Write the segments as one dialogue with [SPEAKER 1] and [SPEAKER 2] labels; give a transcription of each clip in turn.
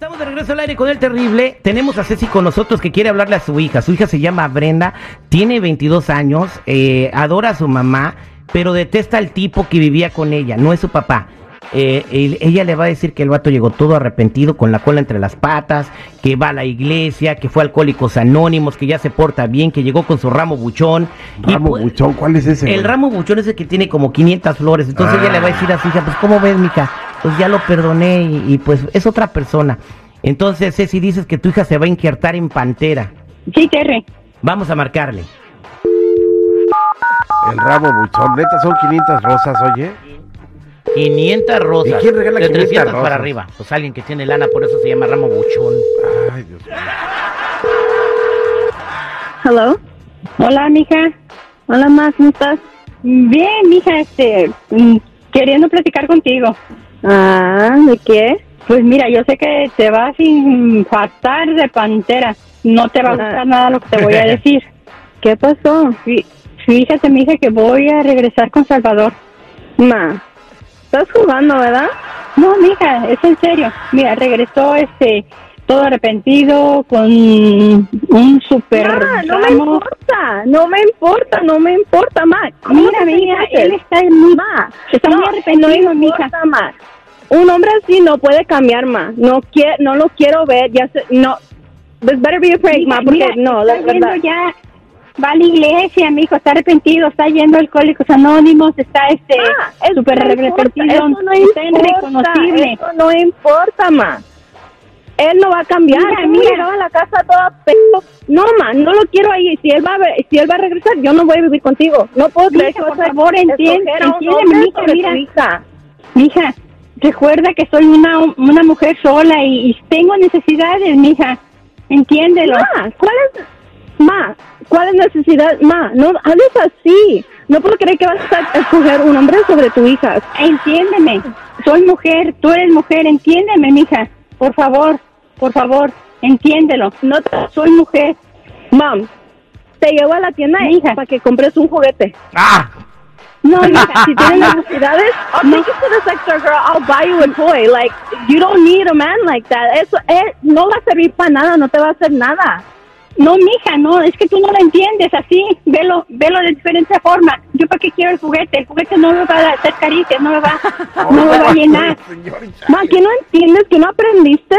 [SPEAKER 1] Estamos de regreso al aire con el terrible. Tenemos a Ceci con nosotros que quiere hablarle a su hija. Su hija se llama Brenda, tiene 22 años, eh, adora a su mamá, pero detesta al tipo que vivía con ella, no es su papá. Eh, él- ella le va a decir que el vato llegó todo arrepentido con la cola entre las patas, que va a la iglesia, que fue a Alcohólicos Anónimos, que ya se porta bien, que llegó con su ramo buchón.
[SPEAKER 2] Ramo
[SPEAKER 1] pues-
[SPEAKER 2] buchón, ¿cuál es ese?
[SPEAKER 1] El
[SPEAKER 2] güey?
[SPEAKER 1] ramo buchón es el que tiene como 500 flores. Entonces ella le va a decir a su hija, pues ¿cómo ves, mija? Pues ya lo perdoné y, y, pues es otra persona. Entonces, Ceci, dices que tu hija se va a inquietar en Pantera.
[SPEAKER 3] Sí, Terry.
[SPEAKER 1] Vamos a marcarle.
[SPEAKER 2] El ramo buchón, neta, son 500 rosas, oye.
[SPEAKER 1] 500 rosas.
[SPEAKER 2] ¿Y quién regala
[SPEAKER 1] de
[SPEAKER 2] 500
[SPEAKER 1] 300 para
[SPEAKER 2] rosas?
[SPEAKER 1] arriba. Pues alguien que tiene lana, por eso se llama ramo buchón.
[SPEAKER 2] Ay, Dios mío.
[SPEAKER 3] Hello. Hola, mija. Hola, ma, ¿cómo estás? Bien, mija, este, mm, queriendo platicar contigo. Ah, ¿de qué? Pues mira, yo sé que te vas a infartar de pantera. No te va a gustar nada lo que te voy a decir. ¿Qué pasó? Fíjate, mija, que voy a regresar con Salvador. Ma, estás jugando, ¿verdad? No, mija, es en serio. Mira, regresó este todo arrepentido con un super
[SPEAKER 4] Ma, no me importa, no me importa, no me importa. ¿Cómo
[SPEAKER 3] Mira, mira, él está muy,
[SPEAKER 4] Ma,
[SPEAKER 3] está muy
[SPEAKER 4] no,
[SPEAKER 3] arrepentido,
[SPEAKER 4] no
[SPEAKER 3] mija.
[SPEAKER 4] importa, ma. Un hombre así no puede cambiar, ma. No quiero, no lo quiero ver, ya sé, no. Better be a ma, porque
[SPEAKER 3] Mira,
[SPEAKER 4] no, la verdad.
[SPEAKER 3] ya, va a la iglesia, mi hijo, está arrepentido, está yendo a Alcohólicos Anónimos, está este
[SPEAKER 4] eso
[SPEAKER 3] súper arrepentido,
[SPEAKER 4] no
[SPEAKER 3] está irreconocible.
[SPEAKER 4] Eso no importa, ma. Él no va a cambiar.
[SPEAKER 3] Mira,
[SPEAKER 4] Él
[SPEAKER 3] mira.
[SPEAKER 4] llegaba a la casa toda pedo. No, ma, no lo quiero ahí. Si él va a si él va a regresar, yo no voy a vivir contigo. No puedo creer que
[SPEAKER 3] por
[SPEAKER 4] a
[SPEAKER 3] favor, entiende,
[SPEAKER 4] a hombre
[SPEAKER 3] mija, mira. Mija, recuerda que soy una, una mujer sola y, y tengo necesidades, mija. Entiéndelo.
[SPEAKER 4] Ma, ¿cuál es, ma, cuál es necesidad? Ma, no hables así. No puedo creer que vas a escoger un hombre sobre tu hija.
[SPEAKER 3] Entiéndeme. Soy mujer, tú eres mujer, entiéndeme, mija. Por favor, por favor, entiéndelo. No te- soy mujer.
[SPEAKER 4] Mam, te llevo a la tienda
[SPEAKER 3] Mija.
[SPEAKER 4] para que compres un juguete.
[SPEAKER 1] ¡Ah!
[SPEAKER 3] No, mija,
[SPEAKER 4] Si tienes necesidades, I'll take you to the sector, girl. I'll buy you a toy. Like, you don't need a man like that. Eso eh, no va a servir para nada, no te va a hacer nada.
[SPEAKER 3] No, mija, no, es que tú no lo entiendes así. Velo, velo de diferente forma. Yo para qué quiero el juguete. El juguete no me va a hacer caricias, no me va, no me va a llenar.
[SPEAKER 4] Ma, ¿qué no entiendes? ¿Que no aprendiste?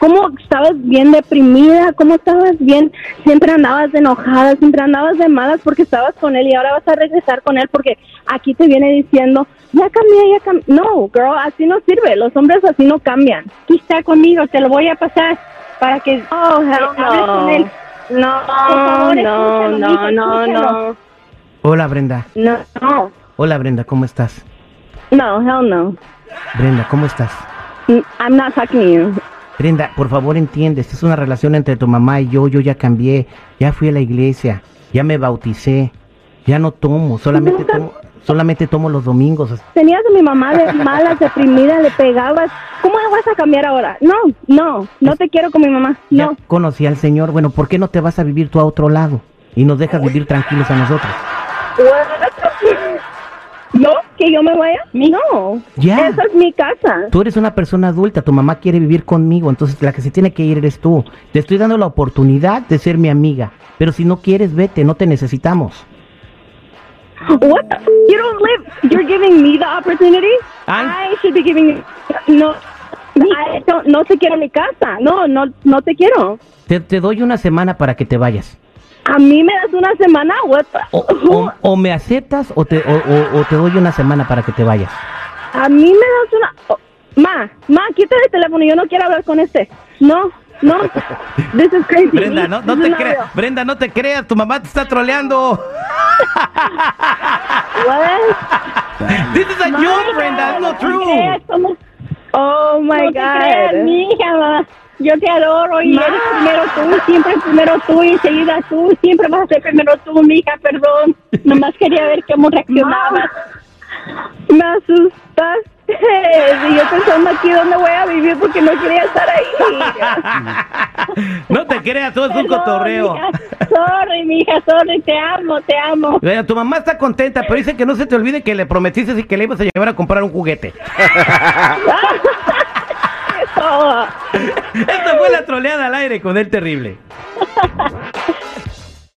[SPEAKER 4] ¿Cómo estabas bien deprimida? ¿Cómo estabas bien? Siempre andabas de enojada, siempre andabas de malas porque estabas con él y ahora vas a regresar con él porque aquí te viene diciendo, ya cambié, ya cambié. No, girl, así no sirve. Los hombres así no cambian.
[SPEAKER 3] Aquí está conmigo, te lo voy a pasar para que
[SPEAKER 4] Oh, hell
[SPEAKER 3] hables con él.
[SPEAKER 4] no.
[SPEAKER 3] Por favor,
[SPEAKER 4] No, no, no, no.
[SPEAKER 1] Hola, Brenda.
[SPEAKER 4] no. No,
[SPEAKER 1] Hola, Brenda, ¿cómo estás?
[SPEAKER 4] no, hell no.
[SPEAKER 1] Brenda, ¿cómo estás?
[SPEAKER 4] I'm not talking to you.
[SPEAKER 1] Brenda, por favor entiende, esta es una relación entre tu mamá y yo, yo ya cambié, ya fui a la iglesia, ya me bauticé, ya no tomo, solamente tomo, solamente tomo los domingos.
[SPEAKER 4] Tenías a mi mamá de malas, deprimida, le pegabas. ¿Cómo le vas a cambiar ahora? No, no, no te quiero con mi mamá.
[SPEAKER 1] Ya
[SPEAKER 4] No.
[SPEAKER 1] conocí al Señor, bueno, ¿por qué no te vas a vivir tú a otro lado y nos dejas vivir tranquilos a nosotros?
[SPEAKER 4] ¿No? ¿Que yo me vaya? No.
[SPEAKER 1] Ya.
[SPEAKER 4] Esa es mi casa.
[SPEAKER 1] Tú eres una persona adulta, tu mamá quiere vivir conmigo, entonces la que se tiene que ir eres tú. Te estoy dando la oportunidad de ser mi amiga, pero si no quieres, vete, no te necesitamos.
[SPEAKER 4] What? the- You don't live. You're giving me the opportunity.
[SPEAKER 1] I'm-
[SPEAKER 4] I should be giving you. No. I don't, no te quiero en mi casa. No, no, no te quiero.
[SPEAKER 1] Te, te doy una semana para que te vayas.
[SPEAKER 4] A mí me das una semana.
[SPEAKER 1] O, o- o me aceptas o te, o, o- te doy una semana para que te vayas.
[SPEAKER 4] A mí me das una. oh, ma, ma, quítale el teléfono. Yo no quiero hablar con este. No, no. This is crazy.
[SPEAKER 1] Brenda, no, no te creas. Brenda, no te creas, tu mamá te está troleando.
[SPEAKER 4] What?
[SPEAKER 1] This is a joke, Brenda, it's not true.
[SPEAKER 4] Oh my
[SPEAKER 3] no te creas,
[SPEAKER 4] God.
[SPEAKER 3] mi hija. Yo te adoro y eres primero tú, siempre primero tú y enseguida tú, siempre vas a ser primero tú, mija, perdón. Nomás quería ver cómo reaccionabas. Me asustaste. Y yo pensando aquí dónde voy a vivir porque no quería estar ahí.
[SPEAKER 1] No te creas, todo es un cotorreo.
[SPEAKER 3] mija. Sorry, mija, sorry, te amo, te amo.
[SPEAKER 1] Mira, tu mamá está contenta, pero dice que no se te olvide que le prometiste y que le ibas a llevar a comprar un juguete. Esta fue la troleada al aire con el terrible.